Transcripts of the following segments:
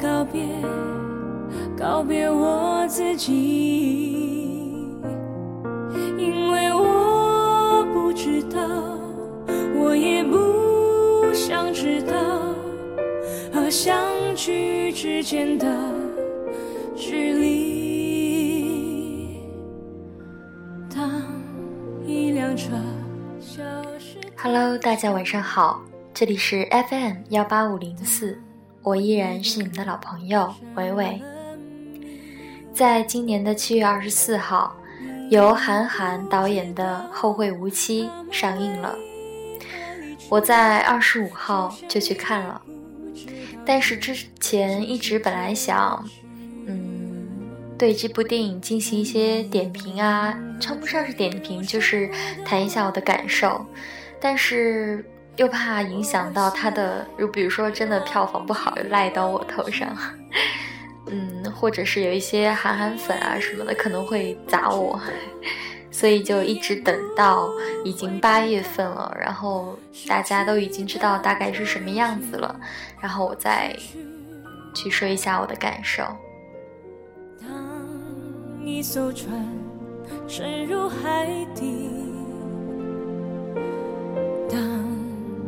告别，告别我自己，因为我不知道，我也不想知道，和相聚之间的距离。当一辆车消失。Hello，大家晚上好，这里是 FM 幺八五零四，我依然是你们的老朋友伟伟。在今年的七月二十四号，由韩寒导演的《后会无期》上映了，我在二十五号就去看了，但是之前一直本来想，嗯，对这部电影进行一些点评啊，称不上是点评，就是谈一下我的感受。但是又怕影响到他的，就比如说真的票房不好，赖到我头上，嗯，或者是有一些韩寒粉啊什么的可能会砸我，所以就一直等到已经八月份了，然后大家都已经知道大概是什么样子了，然后我再去说一下我的感受。当一艘船沉入海底，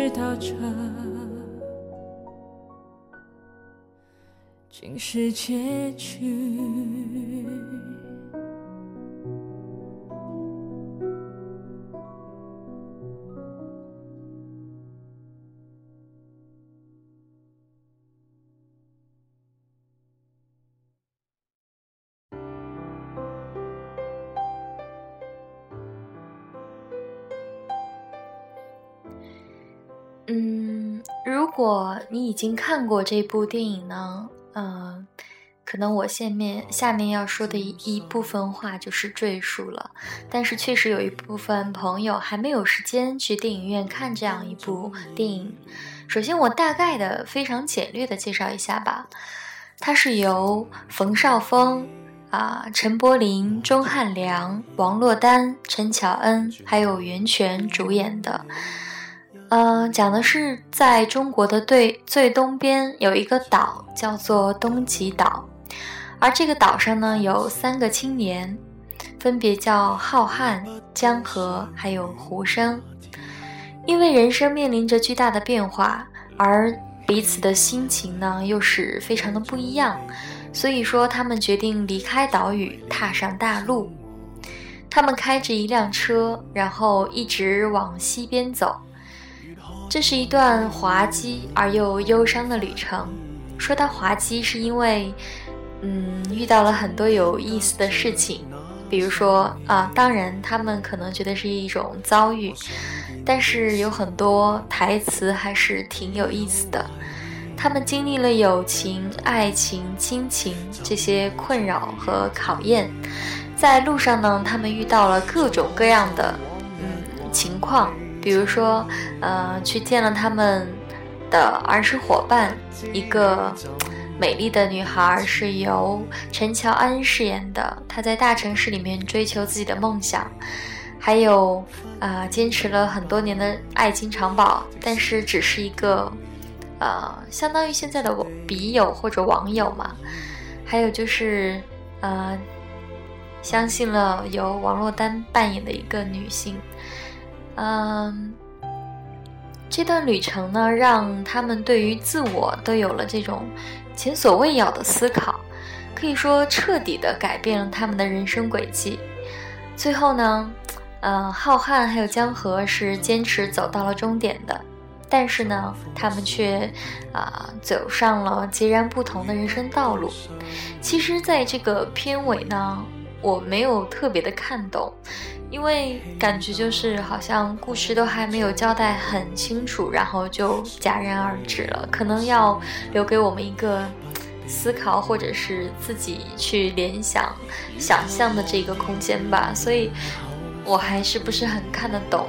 知道这竟是结局。嗯，如果你已经看过这部电影呢，呃，可能我下面下面要说的一一部分话就是赘述了。但是确实有一部分朋友还没有时间去电影院看这样一部电影。首先，我大概的非常简略的介绍一下吧，它是由冯绍峰。啊，陈柏霖、钟汉良、王珞丹、陈乔恩还有袁泉主演的。呃，讲的是在中国的最最东边有一个岛，叫做东极岛，而这个岛上呢有三个青年，分别叫浩瀚、江河还有胡生。因为人生面临着巨大的变化，而彼此的心情呢又是非常的不一样，所以说他们决定离开岛屿，踏上大陆。他们开着一辆车，然后一直往西边走。这是一段滑稽而又忧伤的旅程。说它滑稽，是因为，嗯，遇到了很多有意思的事情，比如说啊，当然他们可能觉得是一种遭遇，但是有很多台词还是挺有意思的。他们经历了友情、爱情、亲情这些困扰和考验，在路上呢，他们遇到了各种各样的嗯情况，比如说，呃，去见了他们的儿时伙伴，一个美丽的女孩是由陈乔恩饰演的，她在大城市里面追求自己的梦想。还有，啊，坚持了很多年的爱情长宝，但是只是一个，呃，相当于现在的笔友或者网友嘛。还有就是，呃，相信了由王珞丹扮演的一个女性。嗯，这段旅程呢，让他们对于自我都有了这种前所未有的思考，可以说彻底的改变了他们的人生轨迹。最后呢？嗯，浩瀚还有江河是坚持走到了终点的，但是呢，他们却啊走上了截然不同的人生道路。其实，在这个片尾呢，我没有特别的看懂，因为感觉就是好像故事都还没有交代很清楚，然后就戛然而止了。可能要留给我们一个思考，或者是自己去联想、想象的这个空间吧。所以。我还是不是很看得懂，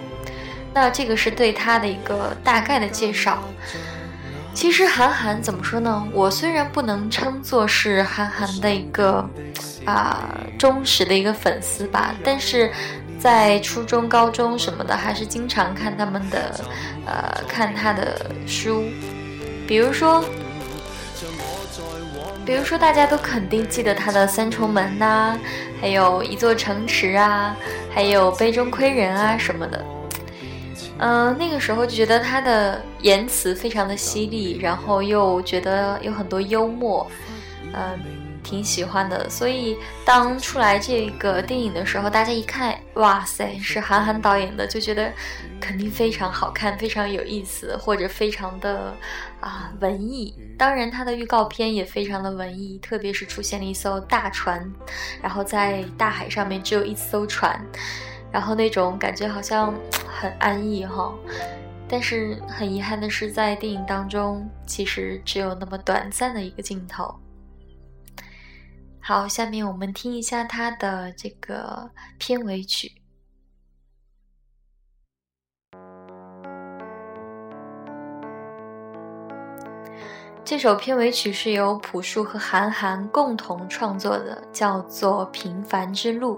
那这个是对他的一个大概的介绍。其实韩寒怎么说呢？我虽然不能称作是韩寒的一个啊忠实的一个粉丝吧，但是在初中、高中什么的，还是经常看他们的呃看他的书，比如说。比如说，大家都肯定记得他的《三重门》呐，还有一座城池啊，还有《杯中窥人》啊什么的。嗯，那个时候就觉得他的言辞非常的犀利，然后又觉得有很多幽默，嗯。挺喜欢的，所以当出来这个电影的时候，大家一看，哇塞，是韩寒导演的，就觉得肯定非常好看，非常有意思，或者非常的啊文艺。当然，他的预告片也非常的文艺，特别是出现了一艘大船，然后在大海上面只有一艘船，然后那种感觉好像很安逸哈。但是很遗憾的是，在电影当中，其实只有那么短暂的一个镜头。好，下面我们听一下它的这个片尾曲。这首片尾曲是由朴树和韩寒共同创作的，叫做《平凡之路》。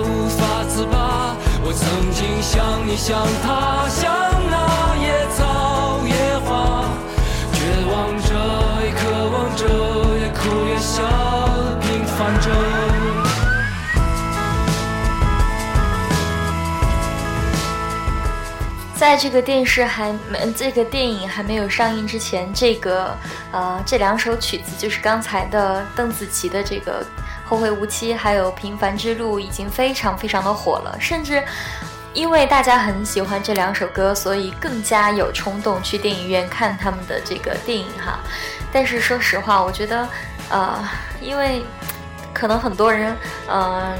无法自拔。我曾经像你像他，像那野草野花，绝望着，也渴望着，也哭也笑，平凡着。在这个电视还没这个电影还没有上映之前，这个呃这两首曲子就是刚才的邓紫棋的这个《后会无期》，还有《平凡之路》已经非常非常的火了，甚至因为大家很喜欢这两首歌，所以更加有冲动去电影院看他们的这个电影哈。但是说实话，我觉得呃，因为可能很多人嗯。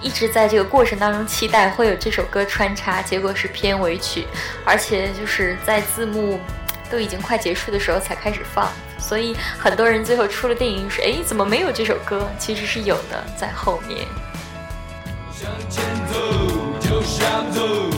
一直在这个过程当中期待会有这首歌穿插，结果是片尾曲，而且就是在字幕都已经快结束的时候才开始放，所以很多人最后出了电影说：“哎，怎么没有这首歌？”其实是有的，在后面。向前走，就向走。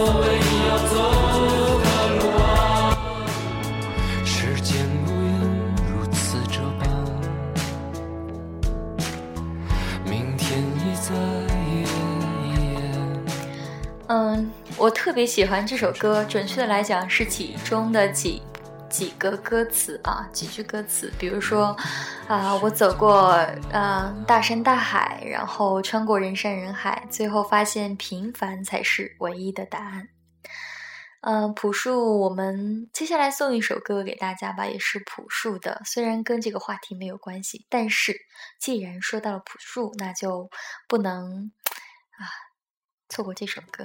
我唯一要走的路啊。时间无言，如此这般，明天已在。嗯。我特别喜欢这首歌，准确的来讲是其中的几几个歌词啊，几句歌词。比如说，啊，我走过嗯大山大海，然后穿过人山人海，最后发现平凡才是唯一的答案。嗯，朴树，我们接下来送一首歌给大家吧，也是朴树的，虽然跟这个话题没有关系，但是既然说到了朴树，那就不能啊错过这首歌。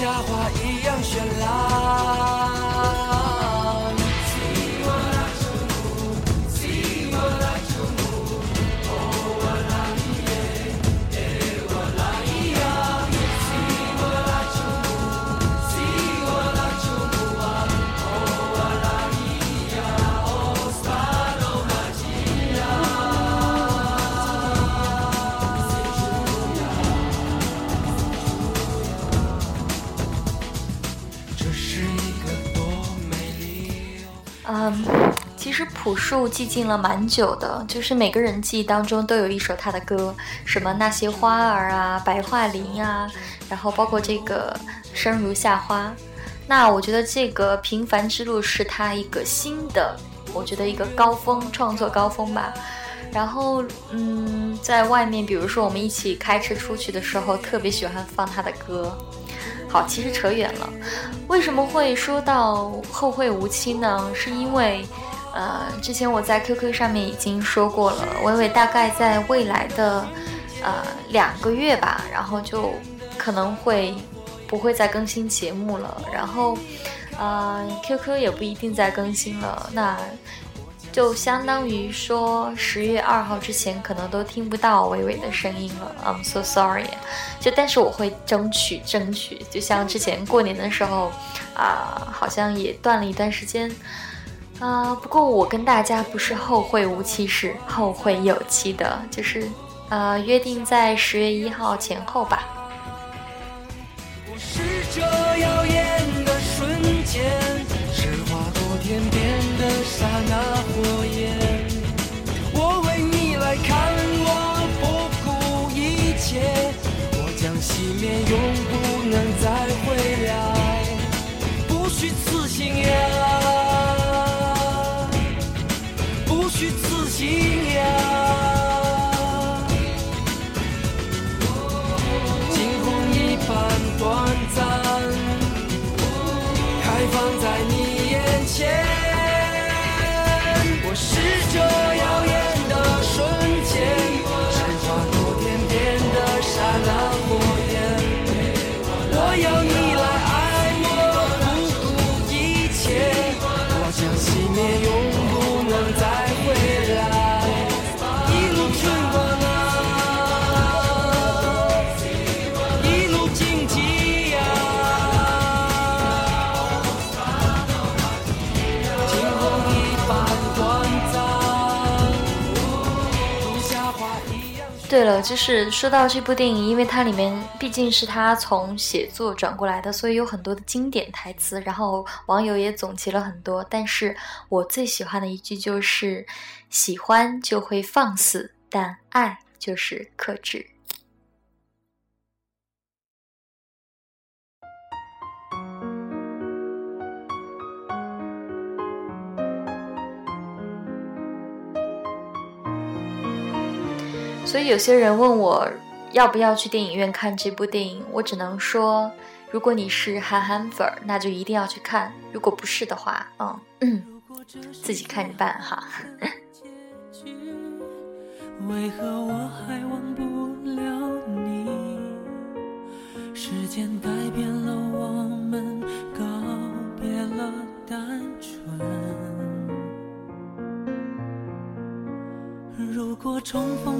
佳话朴树寂静了蛮久的，就是每个人记忆当中都有一首他的歌，什么那些花儿啊、白桦林啊，然后包括这个生如夏花。那我觉得这个平凡之路是他一个新的，我觉得一个高峰创作高峰吧。然后，嗯，在外面，比如说我们一起开车出去的时候，特别喜欢放他的歌。好，其实扯远了。为什么会说到后会无期呢？是因为，呃，之前我在 QQ 上面已经说过了，伟伟大概在未来的，呃，两个月吧，然后就可能会不会再更新节目了，然后，呃，QQ 也不一定再更新了，那。就相当于说，十月二号之前可能都听不到伟伟的声音了。I'm so sorry。就但是我会争取争取，就像之前过年的时候，啊，好像也断了一段时间。啊，不过我跟大家不是后会无期，是后会有期的，就是呃，约定在十月一号前后吧。我是这耀眼的瞬间。天边的刹那火焰，我为你来看，我不顾一切，我将熄灭，永不能再回来，不虚此行呀，去自信呀了，就是说到这部电影，因为它里面毕竟是他从写作转过来的，所以有很多的经典台词，然后网友也总结了很多。但是我最喜欢的一句就是：“喜欢就会放肆，但爱就是克制。”所以有些人问我要不要去电影院看这部电影，我只能说，如果你是韩寒粉儿，那就一定要去看；如果不是的话，嗯嗯，自己看着办哈。为何我还忘不了你？时间改变了我们，告别了单纯。如果重逢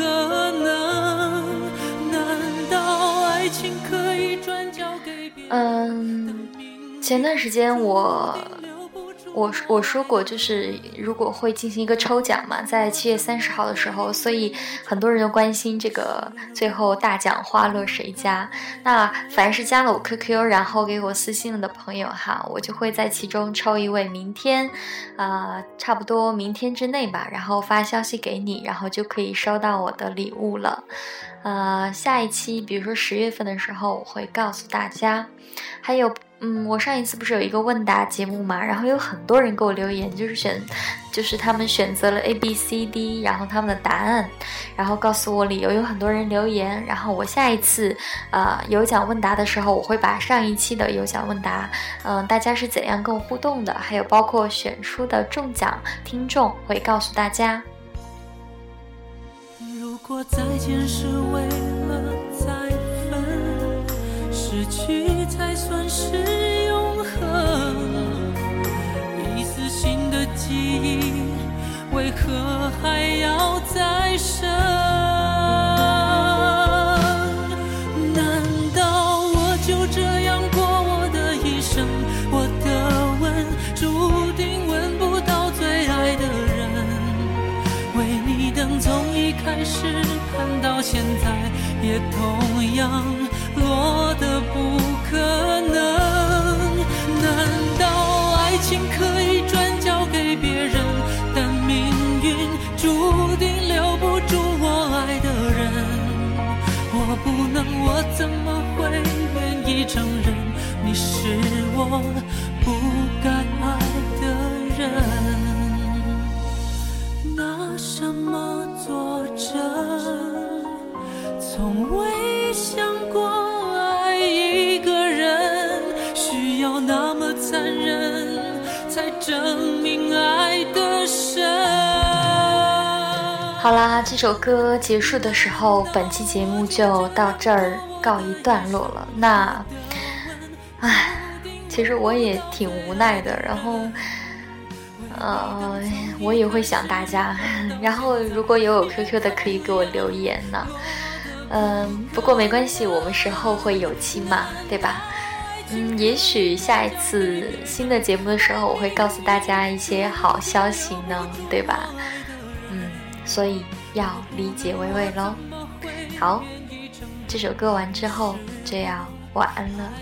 可能。难道爱情可以转交给别人？嗯，前段时间我。我我说过，就是如果会进行一个抽奖嘛，在七月三十号的时候，所以很多人都关心这个最后大奖花落谁家。那凡是加了我 QQ，然后给我私信了的朋友哈，我就会在其中抽一位，明天，啊，差不多明天之内吧，然后发消息给你，然后就可以收到我的礼物了。呃，下一期，比如说十月份的时候，我会告诉大家。还有，嗯，我上一次不是有一个问答节目嘛，然后有很多人给我留言，就是选，就是他们选择了 A B C D，然后他们的答案，然后告诉我理由。有很多人留言，然后我下一次，呃，有奖问答的时候，我会把上一期的有奖问答，嗯，大家是怎样跟我互动的，还有包括选出的中奖听众，会告诉大家。如果再见是为了再分，失去才算是永恒，一丝新的记忆，为何还要再生？什么作证？从未想过爱一个人需要那么残忍，才证明爱的深。好啦，这首歌结束的时候，本期节目就到这儿告一段落了。那，唉，其实我也挺无奈的。然后，呃，我也会想大家。然后，如果有有 QQ 的，可以给我留言呢。嗯，不过没关系，我们是后会有期嘛，对吧？嗯，也许下一次新的节目的时候，我会告诉大家一些好消息呢，对吧？嗯所以要理解微微喽。好，这首歌完之后就要晚安了。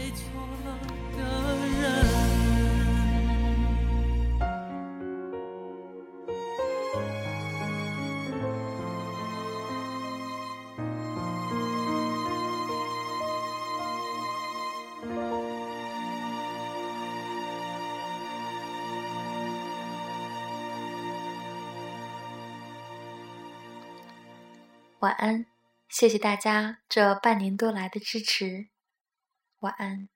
晚安，谢谢大家这半年多来的支持。晚安。